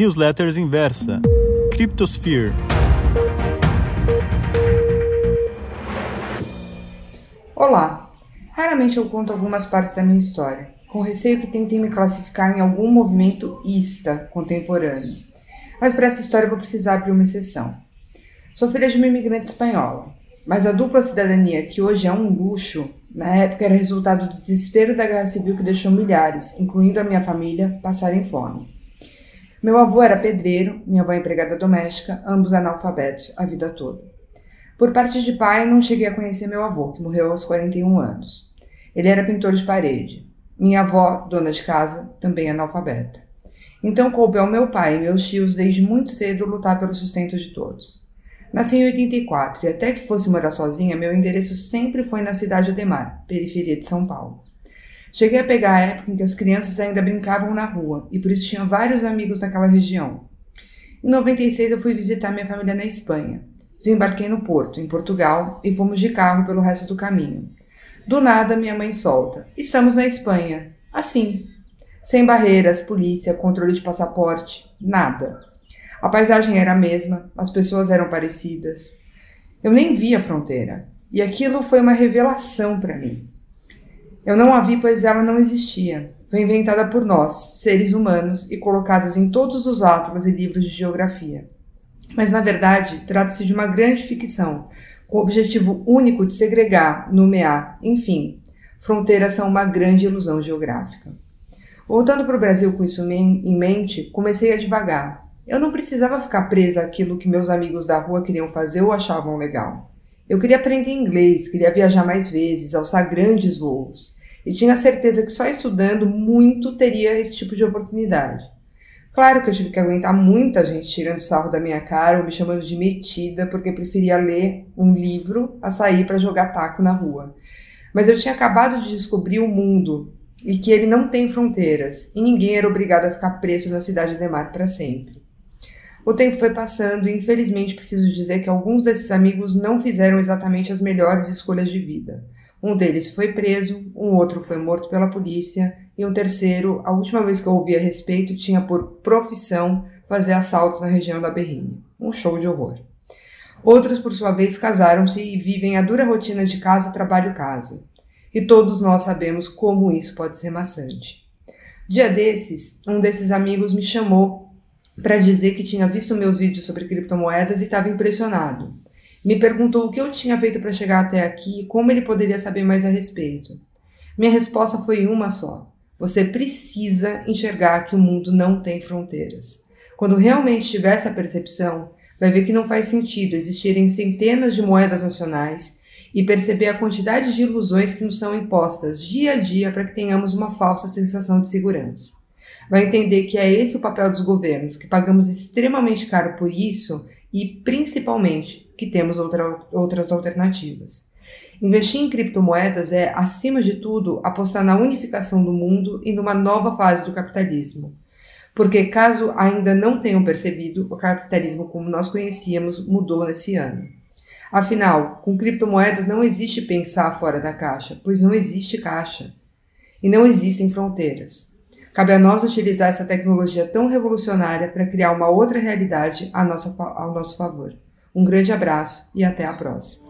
Newsletters Inversa, Cryptosphere. Olá! Raramente eu conto algumas partes da minha história, com receio que tentem me classificar em algum movimento ista contemporâneo. Mas para essa história eu vou precisar abrir uma exceção. Sou filha de uma imigrante espanhola, mas a dupla cidadania, que hoje é um luxo, na época era resultado do desespero da guerra civil que deixou milhares, incluindo a minha família, passarem fome. Meu avô era pedreiro, minha avó empregada doméstica, ambos analfabetos a vida toda. Por parte de pai, não cheguei a conhecer meu avô, que morreu aos 41 anos. Ele era pintor de parede. Minha avó, dona de casa, também analfabeta. Então coube ao meu pai e meus tios desde muito cedo lutar pelo sustento de todos. Nasci em 84 e até que fosse morar sozinha, meu endereço sempre foi na cidade Ademar, periferia de São Paulo. Cheguei a pegar a época em que as crianças ainda brincavam na rua e por isso tinha vários amigos naquela região. Em 96 eu fui visitar minha família na Espanha. Desembarquei no Porto, em Portugal, e fomos de carro pelo resto do caminho. Do nada, minha mãe solta: Estamos na Espanha. Assim. Sem barreiras, polícia, controle de passaporte, nada. A paisagem era a mesma, as pessoas eram parecidas. Eu nem vi a fronteira, e aquilo foi uma revelação para mim. Eu não a vi, pois ela não existia. Foi inventada por nós, seres humanos, e colocada em todos os atlas e livros de geografia. Mas, na verdade, trata-se de uma grande ficção, com o objetivo único de segregar, nomear, enfim. Fronteiras são uma grande ilusão geográfica. Voltando para o Brasil com isso em mente, comecei a devagar, eu não precisava ficar presa àquilo que meus amigos da rua queriam fazer ou achavam legal. Eu queria aprender inglês, queria viajar mais vezes, alçar grandes voos. E tinha certeza que só estudando muito teria esse tipo de oportunidade. Claro que eu tive que aguentar muita gente tirando sarro da minha cara ou me chamando de metida porque preferia ler um livro a sair para jogar taco na rua. Mas eu tinha acabado de descobrir o mundo e que ele não tem fronteiras e ninguém era obrigado a ficar preso na cidade de Mar para sempre. O tempo foi passando e infelizmente preciso dizer que alguns desses amigos não fizeram exatamente as melhores escolhas de vida. Um deles foi preso, um outro foi morto pela polícia e um terceiro, a última vez que eu ouvi a respeito, tinha por profissão fazer assaltos na região da Berrine. Um show de horror. Outros, por sua vez, casaram-se e vivem a dura rotina de casa, trabalho, casa. E todos nós sabemos como isso pode ser maçante. Dia desses, um desses amigos me chamou para dizer que tinha visto meus vídeos sobre criptomoedas e estava impressionado. Me perguntou o que eu tinha feito para chegar até aqui e como ele poderia saber mais a respeito. Minha resposta foi uma só: você precisa enxergar que o mundo não tem fronteiras. Quando realmente tiver essa percepção, vai ver que não faz sentido existirem centenas de moedas nacionais e perceber a quantidade de ilusões que nos são impostas dia a dia para que tenhamos uma falsa sensação de segurança vai entender que é esse o papel dos governos, que pagamos extremamente caro por isso e, principalmente, que temos outra, outras alternativas. Investir em criptomoedas é, acima de tudo, apostar na unificação do mundo e numa nova fase do capitalismo. Porque, caso ainda não tenham percebido, o capitalismo como nós conhecíamos mudou nesse ano. Afinal, com criptomoedas não existe pensar fora da caixa, pois não existe caixa. E não existem fronteiras. Cabe a nós utilizar essa tecnologia tão revolucionária para criar uma outra realidade nossa, ao nosso favor. Um grande abraço e até a próxima.